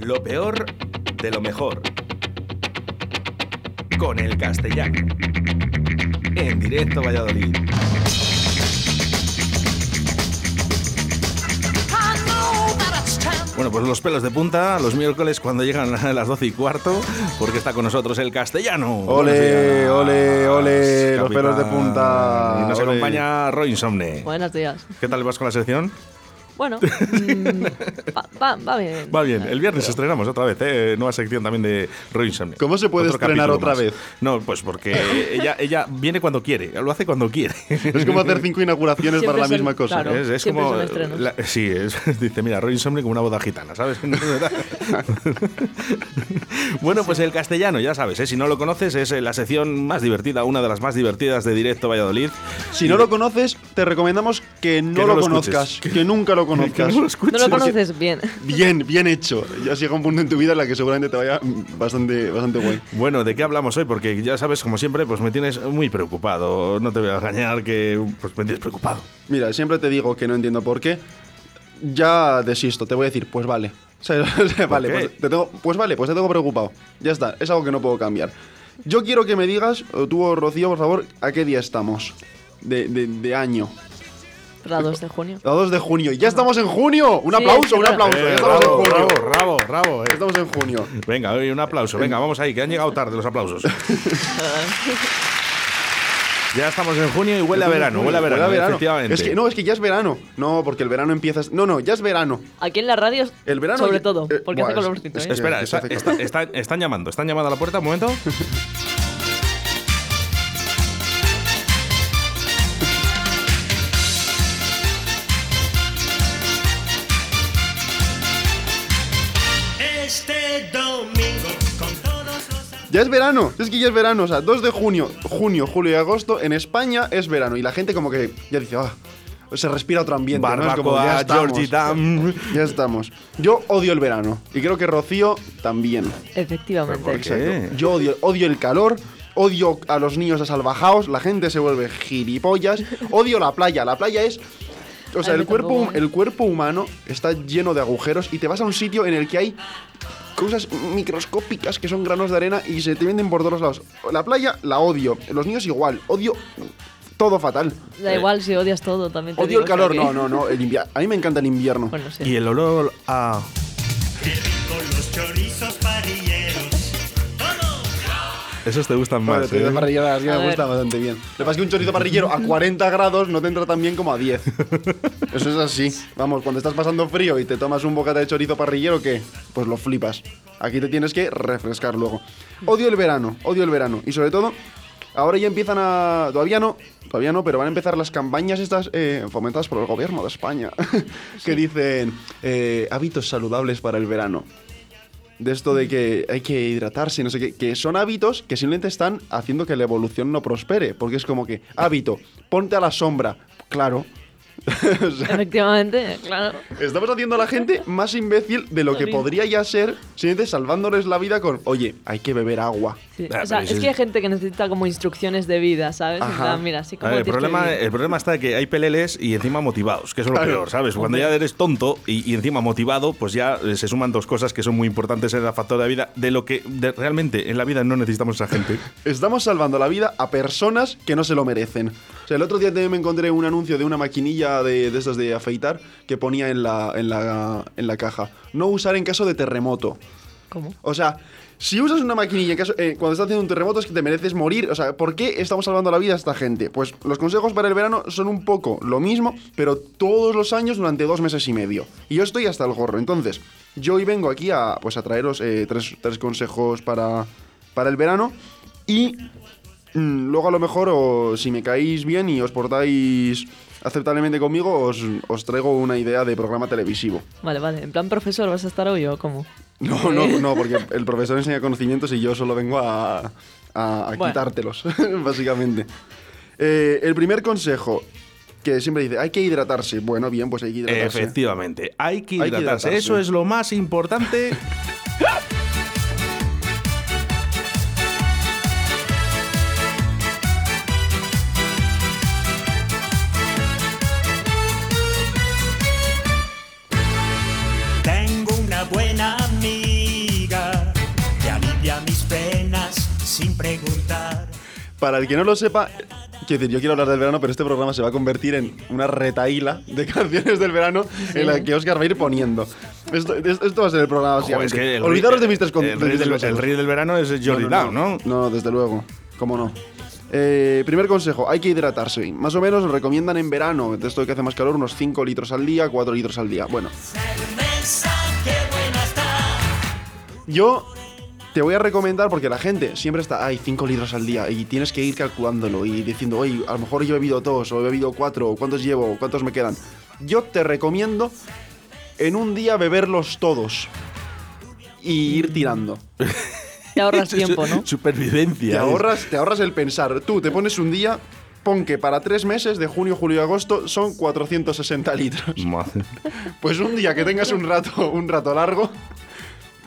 Lo peor de lo mejor. Con el castellano. En directo Valladolid. Bueno, pues los pelos de punta los miércoles cuando llegan a las 12 y cuarto, porque está con nosotros el castellano. Ole, ole, ole, los pelos de punta. Y nos ole. acompaña Roy Insomne. Buenos días. ¿Qué tal vas con la sección? Bueno, mm, va, va- va bien. Va bien. El viernes estrenamos otra vez, ¿eh? Nueva sección también de Roy. ¿Cómo se puede Otro estrenar otra más. vez? No, pues porque ella, ella viene cuando quiere, lo hace cuando quiere. Es como hacer cinco inauguraciones Siempre para la son- misma cosa. claro. Es, como. son estrenos. la- sí, es- dice, mira, Roy Insomne como una boda gitana, ¿sabes? bueno, pues el castellano, ya sabes, ¿eh? si no lo conoces, es eh, la sección más divertida, una de las más divertidas de Directo Valladolid. Si no lo conoces, te recomendamos que no, Que no lo, lo conozcas, que nunca lo conozcas. no lo escuches. No lo Porque- conoces bien. Bien, bien hecho. Ya llega un punto en tu vida en la que seguramente te vaya bastante, bastante guay. Bueno, ¿de qué hablamos hoy? Porque ya sabes, como siempre, pues me tienes muy preocupado. No te voy a engañar que pues me tienes preocupado. Mira, siempre te digo que no entiendo por qué. Ya desisto, te voy a decir, pues vale. O sea, vale, pues, te tengo, pues vale, pues te tengo preocupado. Ya está, es algo que no puedo cambiar. Yo quiero que me digas, o tú, Rocío, por favor, a qué día estamos de, de- de año. Para 2 de junio. A 2 de junio. ¡Ya estamos en junio! ¡Un Sí, aplauso, un claro. aplauso! Eh, ¡Ya estamos bravo, en junio! bravo, bravo, bravo, eh. Ya estamos en junio. Venga, oye, un aplauso. Venga, vamos ahí, que han llegado tarde los aplausos. ya estamos en junio y huele a verano, huele a verano, efectivamente. Es que, no, es que ya es verano. No, porque el verano empieza. No, no, ya es verano. Aquí en la radio, El verano sobre ya- todo, eh, porque buah, hace es- colorcito. es ¿eh? Espera, se está- hace está- está- están llamando, están llamando a la puerta, un momento. Ya es verano, es que ya es verano, o sea, 2 de junio, junio, julio y agosto en España es verano y la gente como que ya dice, ah, se respira otro ambiente, ¿no? Es como, ya Barbacoa, estamos, Georgita. ya estamos. Yo odio el verano y creo que Rocío también. Efectivamente. ¿Por qué? Exacto. Yo odio, odio el calor, odio a los niños asalvajados, la gente se vuelve gilipollas, odio la playa, la playa es... O sea, el cuerpo, el cuerpo humano está lleno de agujeros y te vas a un sitio en el que hay cosas microscópicas que son granos de arena y se te venden por todos lados. La playa la odio, los niños igual, odio todo fatal. Da igual si odias todo también. te Odio digo, el calor, o sea no, no, no, el invierno. A mí me encanta el invierno. Bueno, sí. Y el olor a. los chorizos. Esos te gustan más. digo ¿eh? parrillera, así A me ver. gusta bastante bien. Lo que pasa es que un chorizo parrillero a 40 grados no te entra tan bien como a 10. Eso es así. Vamos, cuando estás pasando frío y te tomas un bocata de chorizo parrillero, ¿qué? Pues lo flipas. Aquí te tienes que refrescar luego. Odio el verano, odio el verano. Y sobre todo, ahora ya empiezan a... Todavía no, todavía no, pero van a empezar las campañas estas eh, fomentadas por el gobierno de España. que dicen eh, hábitos saludables para el verano de esto de que hay que hidratarse, no sé qué, que son hábitos que simplemente están haciendo que la evolución no prospere, porque es como que, hábito, ponte a la sombra, claro. O sea, Efectivamente, claro. estamos haciendo a la gente más imbécil de lo que podría ya ser, simplemente salvándoles la vida con, oye, hay que beber agua. Sí. Ah, o sea, es eso que hay gente que necesita como instrucciones de vida, ¿sabes? Ajá. plan, mira, así A como ver, el, problema, el problema está que hay peleles y encima motivados, que eso es lo peor, ¿sabes? Cuando ya eres tonto y, y encima motivado, pues ya se suman dos cosas que son muy importantes en el factor de la vida, de lo que de- realmente en la vida no necesitamos esa gente. Estamos salvando la vida a personas que no se lo merecen. Sea, el otro día también me encontré un anuncio de una maquinilla de, de estos de afeitar que ponía en la, en, la, en la caja. No usar en caso de terremoto. ¿Cómo? O sea, si usas una maquinilla en caso- eh, cuando estás haciendo un terremoto es que te mereces morir. O sea, ¿por qué estamos salvando la vida a esta gente? Pues los consejos para el verano son un poco lo mismo, pero todos los años durante dos meses y medio. Y yo estoy hasta el gorro. Entonces, yo hoy vengo aquí a, pues, a traeros eh, tres, tres consejos para, para el verano. Y luego a lo mejor, o, si me caéis bien y os portáis aceptablemente conmigo, os, os traigo una idea de programa televisivo. Vale, vale. En plan profesor, ¿vas a estar hoy o cómo? No, no, no, porque el profesor enseña conocimientos y yo solo vengo a, a- a Bueno. quitártelos, básicamente. Eh, el primer consejo, que siempre dice, hay que hidratarse. Bueno, bien, pues hay que hidratarse. Efectivamente, hay que Hay que hidratarse. hidratarse. Eso es lo más importante. Para el que no lo sepa, quiero decir, yo quiero hablar del verano, pero este programa se va a convertir en una retaíla de canciones del verano en la que Oscar va a ir poniendo. Esto, es- esto va a ser el programa, Joder, es que el Olvidaros rey- de Mr. Con- el, rey del, Consejos. el rey del verano es Jordi Down, ¿no? No, desde luego. ¿Cómo no? Eh, primer consejo, hay que hidratarse. Más o menos recomiendan en verano, de esto que hace más calor, unos 5 litros al día, 4 litros al día. Bueno, yo te voy a recomendar porque la gente siempre está, ay, 5 litros al día y tienes que ir calculándolo y diciendo, oye, a lo mejor yo he bebido dos o he bebido cuatro, o ¿cuántos llevo? ¿Cuántos me quedan? Yo te recomiendo en un día beberlos todos y ir tirando. Te ahorras tiempo, ¿no? Supervivencia. Te ahorras, te ahorras el pensar. Tú te pones un día, pon que para tres meses, de junio, julio y agosto, son 460 litros. Madre. Pues un día que tengas un rato, un rato largo,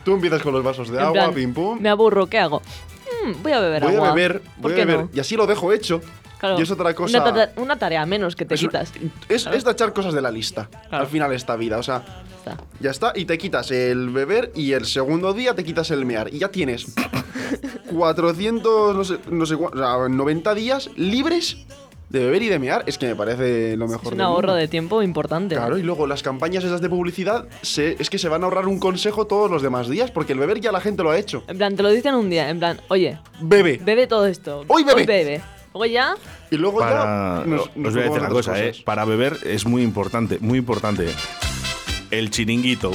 tú empiezas con los vasos de En agua, plan, pim pum. Me aburro, ¿qué hago? Mm, voy a beber Voy agua. a beber, ¿Por voy a beber. no? Y así lo dejo hecho. Claro, Y es otra cosa. Una, ta- una tarea menos que te es, quitas. es, Claro. es tachar cosas de la lista. Claro. Al final esta vida. O sea, Está. ya está. Y te quitas el beber y el segundo día te quitas el mear. Y ya tienes 400, no sé, no sé o sea, 90 días libres de beber y de mear. Es que me parece lo mejor Es un del ahorro mundo. de tiempo importante. Claro, y luego las campañas esas de publicidad, se- es que se van a ahorrar un consejo todos los demás días, porque el beber ya la gente lo ha hecho. En plan, te lo dicen un día, en plan, oye, Bebe. bebe todo esto. Hoy bebe. bebe. Luego ya, Y luego Para, ya. nos- os nos voy a decir una cosa, ¿eh? Para beber es muy importante, muy importante. El chiringuito.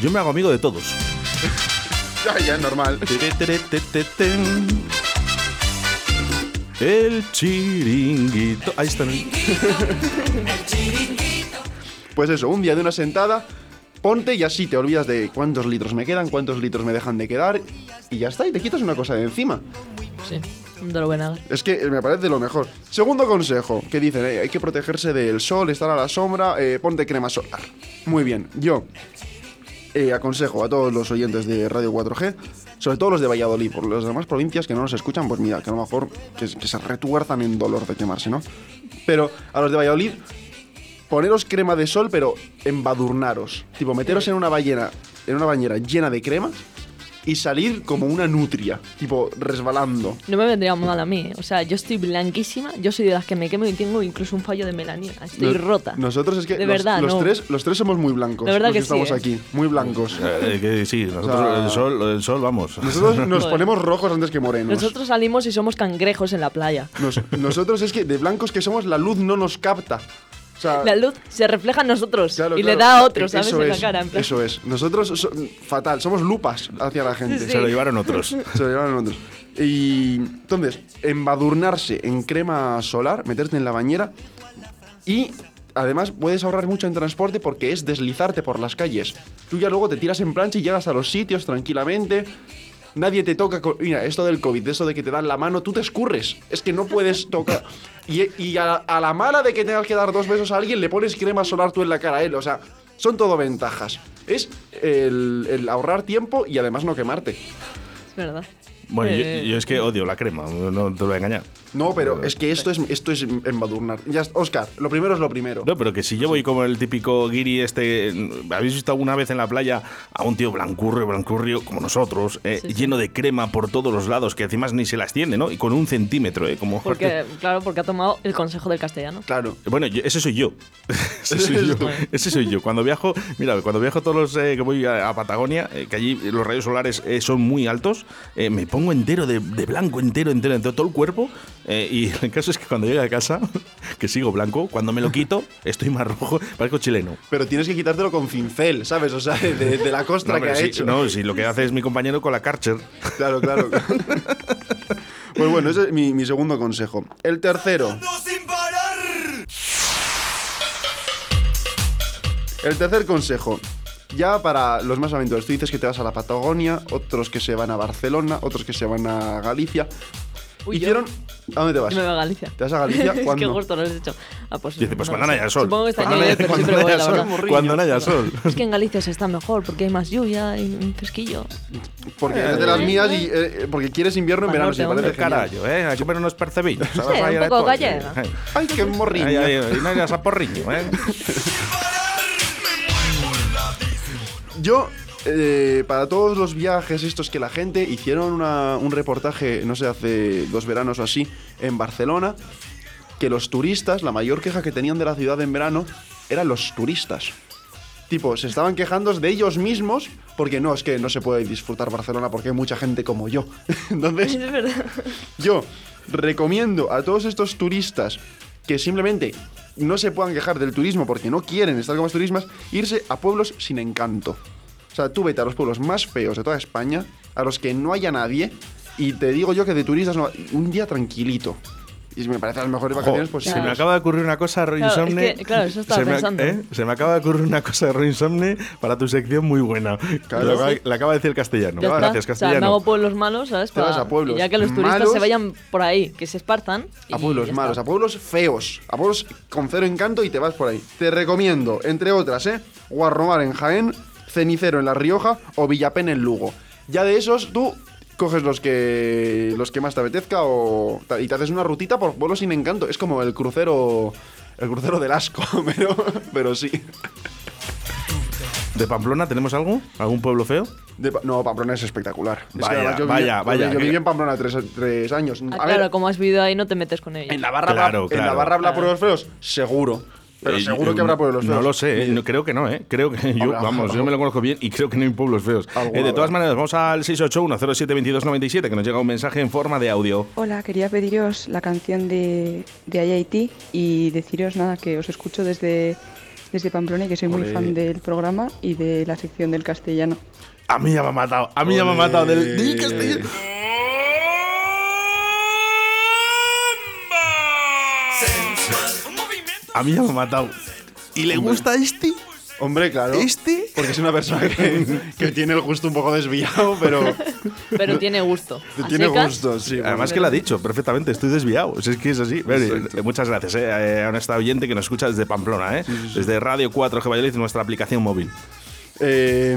Yo me hago amigo de todos. Ya, ya, es normal. El chiringuito. Ahí está. Pues eso, un día de una sentada, ponte y así te olvidas de cuántos litros me quedan, cuántos litros me dejan de quedar, y ya está, y te quitas una cosa de encima. sí, no te lo ven a. Es que me parece lo mejor. Segundo consejo, que dicen, eh, hay que protegerse del sol, estar a la sombra, eh, ponte crema solar. Muy bien, yo eh, aconsejo a todos los oyentes de Radio 4G, sobre todo los de Valladolid, por las demás provincias que no nos escuchan, pues mira, que a lo mejor que, se retuerzan en dolor de quemarse, ¿no? Pero a los de Valladolid, poneros crema de sol, pero embadurnaros. Tipo, meteros en una bañera, en una bañera llena de crema y salir como una nutria, tipo, resbalando. No me vendría mal a mí, ¿eh? o sea, yo estoy blanquísima, yo soy de las que me quemo y tengo incluso un fallo de melanina, estoy Nos- rota. Nosotros es que De los, verdad, los no. tres, los tres somos muy blancos. De verdad los que estamos sí, ¿eh? aquí, muy blancos. Eh, que sí, nosotros, O sea, el, sol, el sol, vamos. Nosotros nos ponemos rojos antes que morenos. Nosotros salimos y somos cangrejos en la playa. Nos- nosotros es que de blancos que somos, la luz no nos capta. O sea, La luz se refleja en nosotros claro, y le da a otros, ¿sabes? Eso en la es, cara. En plan. Eso es. Nosotros, so- fatal, somos lupas hacia la gente. Sí. Se lo llevaron otros. Se lo llevaron otros. Y entonces, embadurnarse en crema solar, meterte en la bañera y además puedes ahorrar mucho en transporte porque es deslizarte por las calles. Tú ya luego te tiras en plancha y llegas a los sitios tranquilamente. Nadie te toca. con- Mira, esto del COVID, eso de que te dan la mano, tú te escurres. Es que no puedes tocar. Y, a la mala de que tengas que dar dos besos a alguien, le pones crema solar tú en la cara a él. O sea, son todo ventajas. Es el, el ahorrar tiempo y además no quemarte. Es verdad. Bueno, yo, Eh, yo es que odio la crema, no te voy a engañar. No, pero es que esto es, esto es embadurnar. Ya. Oscar, lo primero es lo primero. No, pero que si yo voy como el típico guiri este... ¿Habéis visto alguna vez en la playa a un tío blancurrio, blancurrio, como nosotros, eh, Sí, sí. lleno de crema por todos los lados, que encima ni se la extiende, ¿no? Y con un centímetro, ¿eh? Como... Porque, claro, porque ha tomado el consejo del castellano. Claro. Bueno, yo- ese soy yo. ese soy yo. Ese soy yo. Cuando viajo, mira, cuando viajo todos los eh, que voy a, a Patagonia, eh, que allí los rayos solares eh, son muy altos, eh, me pongo entero de, de blanco, entero, entero, entero, todo el cuerpo. eh, y el caso es que cuando llegue a casa, que sigo blanco, cuando me lo quito, estoy más rojo, parezco chileno. Pero tienes que quitártelo con cincel, ¿sabes? O sea, de, de la costra No, que ha sí, hecho. no, si lo que hace es mi compañero con la Karcher. Claro, claro. pues bueno, ese es mi, mi segundo consejo. El tercero. sin parar. El tercer consejo. Ya para los más aventureros, tú dices que te vas a la Patagonia, otros que se van a Barcelona, otros que se van a Galicia. Uy, Hicieron. ¿A dónde te vas? Yo me voy a Galicia. ¿Te vas a Galicia? es que gusto no les he hecho. Ah, pues, Dice, pues no cuando lo no haya sol. Supongo que este Cuando no pero cuando siempre no voy, haya la verdad. sol. Cuando no haya sol. Es que en Galicia se está mejor porque hay más lluvia y un fresquillo. Porque eres de las mías y eh, porque quieres invierno en verano, hombre. parece. Carajo, ¿eh? Aquí pero unos percebillos. Sí, un poco gallega. Ay, qué morriña. Ay, ay, ay, no hayas a porriño, ¿eh? Yo eh, para todos los viajes estos que la gente hicieron una- un reportaje, no sé, hace dos veranos o así, en Barcelona, que los turistas, la mayor queja que tenían de la ciudad en verano eran los turistas. Tipo, se estaban quejando de ellos mismos porque no, es que no se puede disfrutar Barcelona porque hay mucha gente como yo. Entonces, Es verdad. yo recomiendo a todos estos turistas que simplemente no se puedan quejar del turismo porque no quieren estar con más turismas, irse a pueblos sin encanto. O sea, tú vete a los pueblos más feos de toda España, a los que no haya nadie, y te digo yo que de turistas no, un día tranquilito. Y me parece las mejores Jo, vacaciones se posibles. me acaba de ocurrir una cosa, Roy Claro, es Insomne. que, claro, eso estaba se me, pensando. ¿eh? Se me acaba de ocurrir una cosa de Roy Insomne para tu sección muy buena. Claro. Lo acaba- Le acaba de decir el castellano. Ya está. Gracias, O sea, castellano. me hago pueblos malos, ¿sabes? Te vas a pueblos ya que los turistas malos. se vayan por ahí, que se espartan. A pueblos malos, a pueblos feos, a pueblos con cero encanto y te vas por ahí. Te recomiendo, entre otras, ¿eh? Guarromar en Jaén, Cenicero en La Rioja o Villapen en Lugo. Ya de esos, tú coges los que los que más te apetezca o y te haces una rutita por pueblos sin encanto. Es como el crucero el crucero del asco, pero, pero sí. ¿De Pamplona tenemos algo? ¿Algún pueblo feo? De Pa- no, Pamplona es espectacular. Es que Vaya, yo vaya, viví, vaya, Yo viví en Pamplona tres, tres años. Ah, A claro, ver, como has vivido ahí, no te metes con ellos. en Navarra, Claro, habla, en claro. Habla Claro. pueblos feos, seguro. Pero Eh, seguro eh, que habrá pueblos feos. No lo sé, eh, creo que no, ¿eh? Creo que yo, vamos, yo me lo conozco bien y creo que no hay pueblos feos. Eh, de todas maneras, vamos al 681-072297 que nos llega un mensaje en forma de audio. Hola, quería pediros la canción de, de IIT y deciros nada, que os escucho desde, desde Pamplona y que soy muy fan del programa y de la sección del castellano. A mí ya me ha matado, a mí ya me ha matado del, castellano. A mí ya me ha matado. ¿Y le gusta este? Hombre, claro. ¿Este? Porque es una persona que, que tiene el gusto un poco desviado, pero Pero tiene gusto. ¿A tiene gusto, sí. Además que lo ha dicho perfectamente, estoy desviado. Sea, es que es así. Eh, muchas gracias eh, eh, a nuestra oyente que nos escucha desde Pamplona, eh, desde Radio 4G Valladolid, nuestra aplicación móvil. Eh,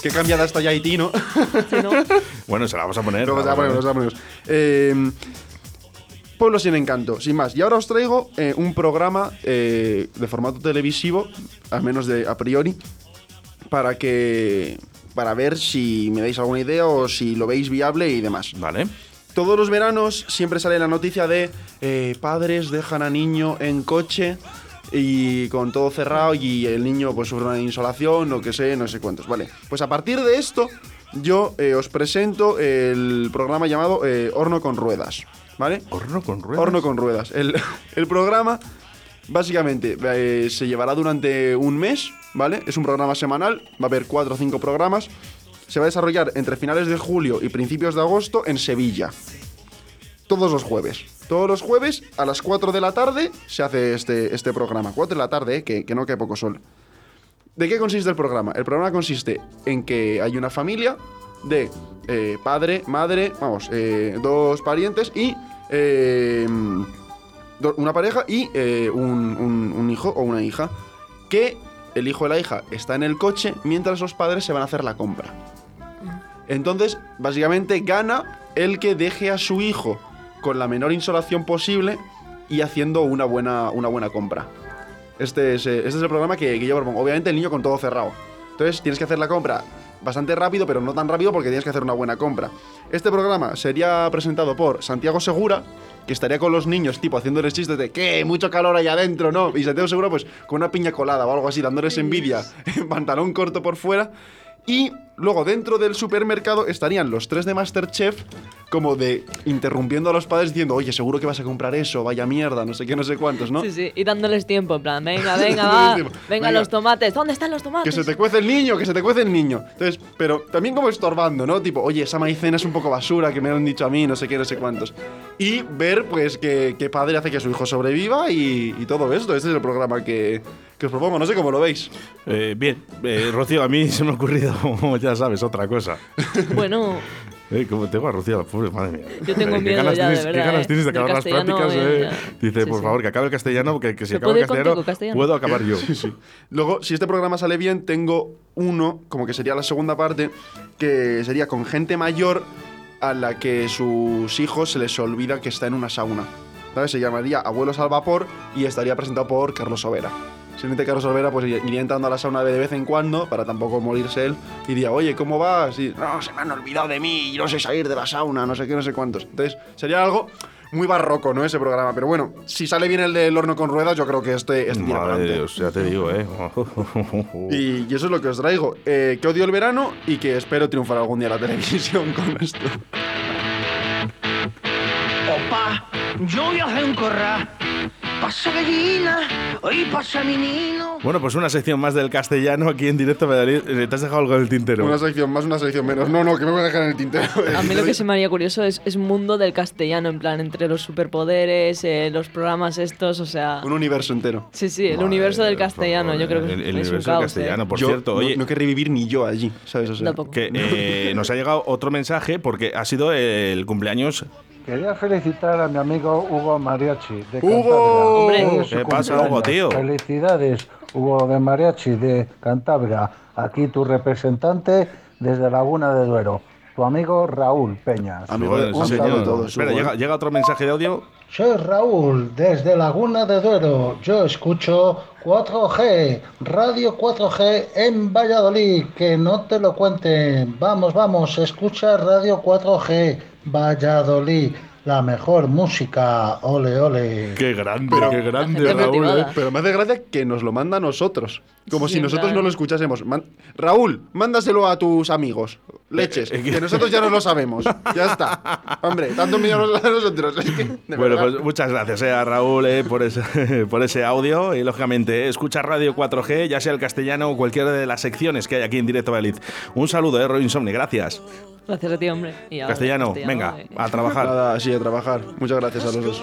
qué cambiada está ya Haití, ¿no? Sí, ¿no? Bueno, se la vamos a poner. Vamos a vamos a ponernos, vamos a ponernos. Eh, Pueblo sin encanto, sin más. Y ahora os traigo eh, un programa eh, de formato televisivo, al menos de a priori, para que para ver si me dais alguna idea o si lo veis viable y demás. Vale. Todos los veranos siempre sale la noticia de eh, padres dejan a niño en coche y con todo cerrado y el niño pues sufre una insolación o que sé, no sé cuántos. Vale, pues a partir de esto yo eh, os presento el programa llamado eh, Horno con Ruedas. ¿Vale? Horno con ruedas. Horno con ruedas. El, el programa, básicamente, eh, se llevará durante un mes, ¿vale? Es un programa semanal, va a haber cuatro o cinco programas. Se va a desarrollar entre finales de julio y principios de agosto en Sevilla. Todos los jueves. Todos los jueves a las 4 de la tarde se hace este, este programa. 4 de la tarde, ¿eh? que, que no cae poco sol. ¿De qué consiste el programa? El programa consiste en que hay una familia de eh, padre, madre, vamos, eh, dos parientes y eh, una pareja y eh, un, un- hijo o una hija. Que el hijo o la hija está en el coche mientras los padres se van a hacer la compra. Entonces, básicamente gana el que deje a su hijo con la menor insolación posible y haciendo una buena, una buena compra. Este es, este es el programa que, que yo. Obviamente el niño con todo cerrado. Entonces tienes que hacer la compra bastante rápido, pero no tan rápido porque tienes que hacer una buena compra. Este programa sería presentado por Santiago Segura, que estaría con los niños, tipo, haciéndoles chistes de que mucho calor ahí adentro, ¿no? Y Santiago Segura, pues, con una piña colada o algo así, dándoles envidia, en pantalón corto por fuera. Y luego dentro del supermercado estarían los tres de Masterchef como de interrumpiendo a los padres diciendo, oye, seguro que vas a comprar eso, vaya mierda, no sé qué, no sé cuántos, ¿no? Sí, sí. Y dándoles tiempo, en plan, venga, venga, va. Venga, Venga. los tomates. ¿Dónde están los Que tomates? se te cuece el niño, que se te cuece el niño. Entonces, pero también como estorbando, ¿no? Tipo, oye, esa maicena es un poco basura, que me han dicho a mí, no sé qué, no sé cuántos. Y ver, pues, que, que padre hace que su hijo sobreviva y, y todo esto. Este es el programa que, que os propongo, no sé cómo lo veis. Eh, bien, eh, Rocío, a mí se me ha ocurrido, ya sabes, otra cosa. Bueno, Eh, como tengo a Rocío, pobre madre mía. Yo tengo Eh, qué miedo ganas ya, de tienes, Qué verdad, ganas eh. tienes de acabar las prácticas, eh. Dice, Sí, por sí. favor, que acabe el castellano, porque que si ¿Se acaba el castellano, contigo, castellano? puedo acabar yo. Luego, si este programa sale bien, tengo uno, como que sería la segunda parte, que sería con gente mayor a la que sus hijos se les olvida que está en una sauna. ¿Sabes? Se llamaría Abuelos al Vapor y estaría presentado por Carlos Sobera. Sinete Carlos Olvera pues iría entrando a la sauna de vez en cuando para tampoco morirse él y diría, oye, ¿cómo vas? Y, no, se me han olvidado de mí y no sé salir de la sauna, no sé qué, no sé cuántos. Entonces, sería algo muy barroco, ¿no? Ese programa. Pero bueno, si sale bien el del horno con ruedas, yo creo que este, este Madre de adelante. Dios, ya te digo, ¿eh? Y, y eso es lo que os traigo. Eh, que odio el verano y que espero triunfar algún día en la televisión con esto. Opa, yo voy a hacer un corral. Pasa gallina, hoy pasa menino. Bueno, pues una sección más del castellano aquí en directo Valladolid. Eh, ¿Te has dejado algo en el tintero? Una sección más, una sección menos. No, no, que me voy a dejar en el tintero. A mí lo que se me haría curioso es, es mundo del castellano, en plan, entre los superpoderes, eh, los programas estos, o sea... Un universo entero. Sí, sí, el Madre universo del castellano, favor, yo creo que el, el es un universo del caos, ¿eh? castellano, por Yo cierto. no, Oye, no querré vivir ni yo allí, ¿sabes? O sea, Tampoco. que eh, nos ha llegado otro mensaje porque ha sido el cumpleaños. Quería felicitar a mi amigo Hugo Mariachi de ¡Hugo! Cantabria. ¿Qué pasa. Hugo, tío? Felicidades, Hugo de Mariachi de Cantabria. Aquí tu representante desde Laguna de Duero. Tu amigo Raúl Peñas. Amigo de- Bueno, un sí, saludo señor. a todos, Espera, llega, ¿eh? llega otro mensaje de audio. Soy Raúl desde Laguna de Duero. Yo escucho 4G, Radio 4G en Valladolid. Que no te lo cuenten. Vamos, vamos, escucha Radio 4G Valladolid. La mejor música. Ole, ole. Qué grande, Pero- qué grande, Raúl. ¿eh? Pero me hace gracia que nos lo manda a nosotros. Como Sí, si nosotros no lo escuchásemos. Man- Raúl, mándaselo a tus amigos. Leches. Eh, eh, que nosotros ya no lo sabemos. Ya está. Hombre, tanto millón a nosotros. Es que, de Bueno, verdad. pues muchas gracias eh, a Raúl eh, por, ese, por ese audio y lógicamente eh, escucha Radio 4G, ya sea el castellano o cualquiera de las secciones que hay aquí en directo Valid. Un saludo, eh, Roy Insomni, gracias. Gracias a ti, hombre. Y ahora, Castellano, venga, a trabajar. Nada, así a trabajar. Muchas gracias a los dos.